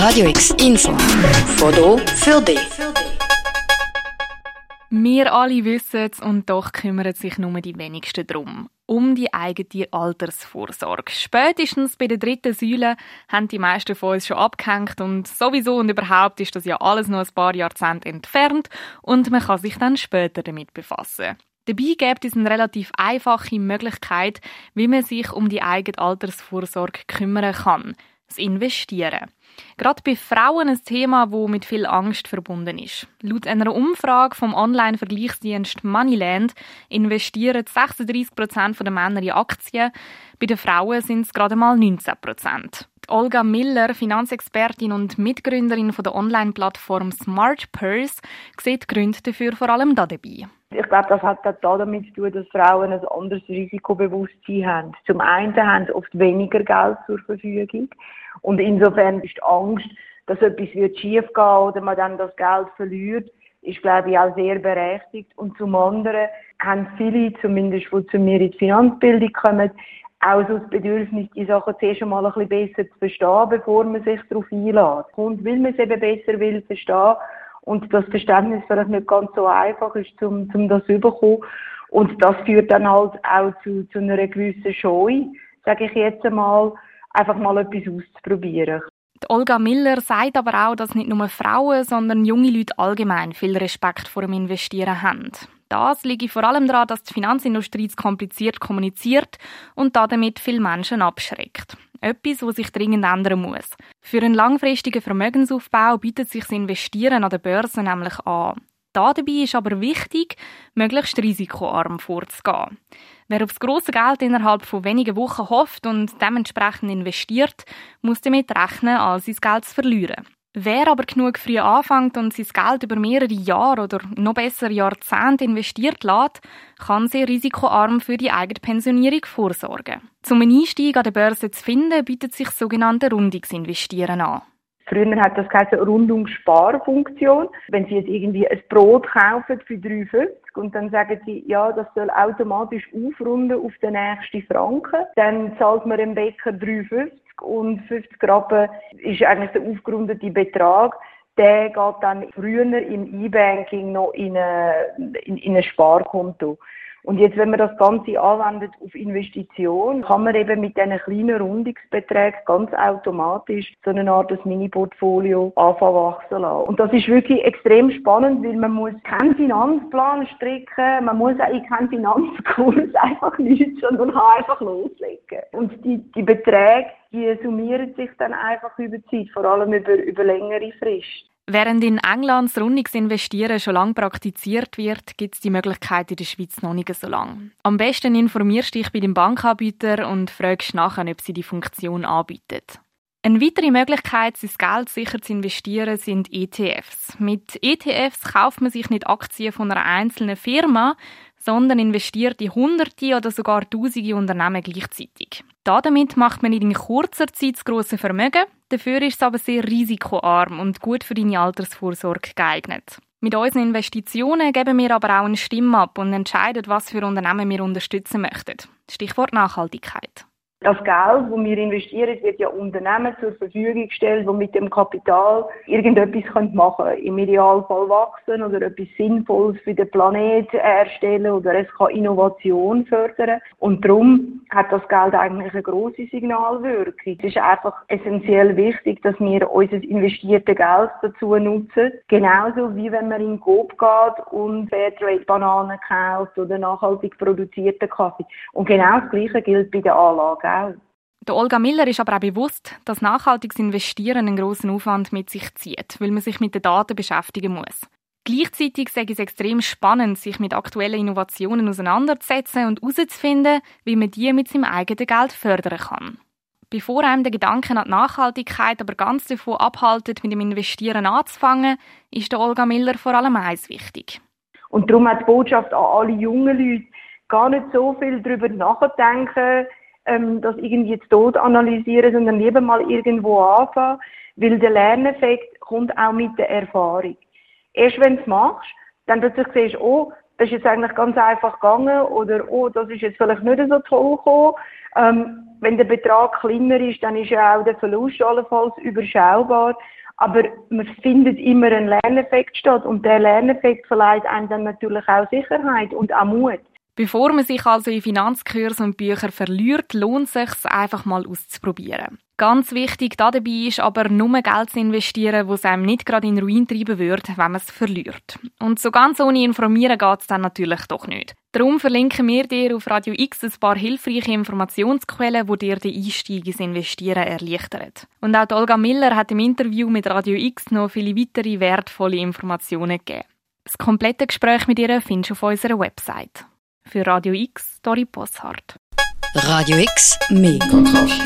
Radio X Info. Foto für dich. Wir alle wissen es und doch kümmern sich nur die wenigsten darum. Um die eigene Altersvorsorge. Spätestens bei der dritten Säule haben die meisten von uns schon abgehängt und sowieso und überhaupt ist das ja alles noch ein paar Jahrzehnte entfernt und man kann sich dann später damit befassen. Dabei gibt es eine relativ einfache Möglichkeit, wie man sich um die eigene Altersvorsorge kümmern kann. Das Investieren. Gerade bei Frauen ein Thema, das mit viel Angst verbunden ist. Laut einer Umfrage vom Online-Vergleichsdienst Moneyland investieren 36 Prozent der Männer in Aktien. Bei den Frauen sind es gerade mal 19 Prozent. Olga Miller, Finanzexpertin und Mitgründerin der Online-Plattform Smart Purse, sieht Gründe dafür vor allem da dabei. Ich glaube, das hat auch damit zu tun, dass Frauen ein anderes Risikobewusstsein haben. Zum einen haben sie oft weniger Geld zur Verfügung und insofern ist die Angst, dass etwas wird schiefgehen oder man dann das Geld verliert, ist, glaube ich, auch sehr berechtigt. Und zum anderen haben viele, zumindest die zu mir in die Finanzbildung kommen, auch so das Bedürfnis, die Sachen zuerst einmal ein bisschen besser zu verstehen, bevor man sich darauf einlässt. Und weil man es eben besser will verstehen und das Verständnis vielleicht nicht ganz so einfach ist, um, um das zu bekommen. Und das führt dann halt auch zu, zu einer gewissen Scheu, sage ich jetzt einmal, einfach mal etwas auszuprobieren. Die Olga Miller sagt aber auch, dass nicht nur Frauen, sondern junge Leute allgemein viel Respekt vor dem Investieren haben. Das liegt vor allem daran, dass die Finanzindustrie zu kompliziert kommuniziert und damit viele Menschen abschreckt. Etwas, was sich dringend ändern muss. Für einen langfristigen Vermögensaufbau bietet sich das Investieren an der Börse nämlich an. Da dabei ist aber wichtig, möglichst risikoarm vorzugehen. Wer auf das grosse Geld innerhalb von wenigen Wochen hofft und dementsprechend investiert, muss damit rechnen, all sein Geld zu verlieren. Wer aber genug früh anfängt und sein Geld über mehrere Jahre oder noch besser Jahrzehnte investiert lässt, kann sehr risikoarm für die eigene Pensionierung vorsorgen. Zum Einstieg an der Börse zu finden, bietet sich sogenannte Rundungsinvestieren an. Früher hat das geheißen Rundungssparfunktion. Wenn Sie jetzt irgendwie ein Brot kaufen für 3,50 und dann sagen Sie, ja, das soll automatisch aufrunden auf den nächsten Franken, dann zahlt man dem Bäcker 3,50 und 50 Rappen ist eigentlich der aufgerundete Betrag. Der geht dann früher im E-Banking noch in, eine, in, in ein Sparkonto. Und jetzt, wenn man das Ganze anwendet auf Investition, kann man eben mit diesen kleinen Rundungsbeträgen ganz automatisch so eine Art Mini-Portfolio anfangen wachsen lassen. Und das ist wirklich extrem spannend, weil man muss keinen Finanzplan stricken, man muss auch in keinen Finanzkurs einfach nichts, sondern kann einfach loslegen. Und die, die Beträge, die summieren sich dann einfach über Zeit, vor allem über, über längere Frist. Während in England das Rundungsinvestieren schon lange praktiziert wird, gibt es die Möglichkeit in der Schweiz noch nicht so lange. Am besten informierst du dich bei dem Bankanbieter und fragst nachher, ob sie die Funktion anbietet. Eine weitere Möglichkeit, sein Geld sicher zu investieren, sind ETFs. Mit ETFs kauft man sich nicht Aktien von einer einzelnen Firma, sondern investiert in Hunderte oder sogar Tausende Unternehmen gleichzeitig. Damit macht man in kurzer Zeit das grosse Vermögen, dafür ist es aber sehr risikoarm und gut für deine Altersvorsorge geeignet. Mit unseren Investitionen geben wir aber auch eine Stimme ab und entscheiden, was für Unternehmen wir unterstützen möchten. Stichwort Nachhaltigkeit. Das Geld, das wir investieren, wird ja Unternehmen zur Verfügung gestellt, die mit dem Kapital irgendetwas machen können. Im Idealfall wachsen oder etwas Sinnvolles für den Planeten erstellen oder es kann Innovation fördern. Und darum hat das Geld eigentlich eine grosse Signalwirkung. Es ist einfach essentiell wichtig, dass wir unser investiertes Geld dazu nutzen. Genauso wie wenn man in Coop geht und Fairtrade-Bananen kauft oder nachhaltig produzierten Kaffee. Und genau das Gleiche gilt bei den Anlagen auch. Der Olga Miller ist aber auch bewusst, dass nachhaltiges Investieren einen grossen Aufwand mit sich zieht, weil man sich mit den Daten beschäftigen muss. Gleichzeitig ich es extrem spannend, sich mit aktuellen Innovationen auseinanderzusetzen und herauszufinden, wie man die mit seinem eigenen Geld fördern kann. Bevor einem der Gedanke an die Nachhaltigkeit aber ganz davon abhaltet, mit dem Investieren anzufangen, ist der Olga Miller vor allem eins wichtig. Und darum hat die Botschaft an alle jungen Leute, gar nicht so viel darüber nachdenken, ähm, das irgendwie jetzt tot analysieren, sondern lieber mal irgendwo anfangen, weil der Lerneffekt kommt auch mit der Erfahrung. Erst wenn du es machst, dann plötzlich siehst du, oh, das ist jetzt eigentlich ganz einfach gegangen oder oh, das ist jetzt vielleicht nicht so toll gekommen. Ähm, wenn der Betrag kleiner ist, dann ist ja auch der Verlust allenfalls überschaubar. Aber man findet immer einen Lerneffekt statt und der Lerneffekt verleiht einem dann natürlich auch Sicherheit und auch Mut. Bevor man sich also in Finanzkurse und Bücher verliert, lohnt es sich, einfach mal auszuprobieren. Ganz wichtig dabei ist aber, nur Geld zu investieren, es einem nicht gerade in Ruin treiben würde, wenn man es verliert. Und so ganz ohne Informieren geht es dann natürlich doch nicht. Darum verlinken wir dir auf Radio X ein paar hilfreiche Informationsquellen, die dir den Einstieg ins Investieren erleichtern. Und auch Olga Miller hat im Interview mit Radio X noch viele weitere wertvolle Informationen gegeben. Das komplette Gespräch mit ihr findest du auf unserer Website. Für Radio X, Dori Bosshardt. Radio X, mehr Kontrast.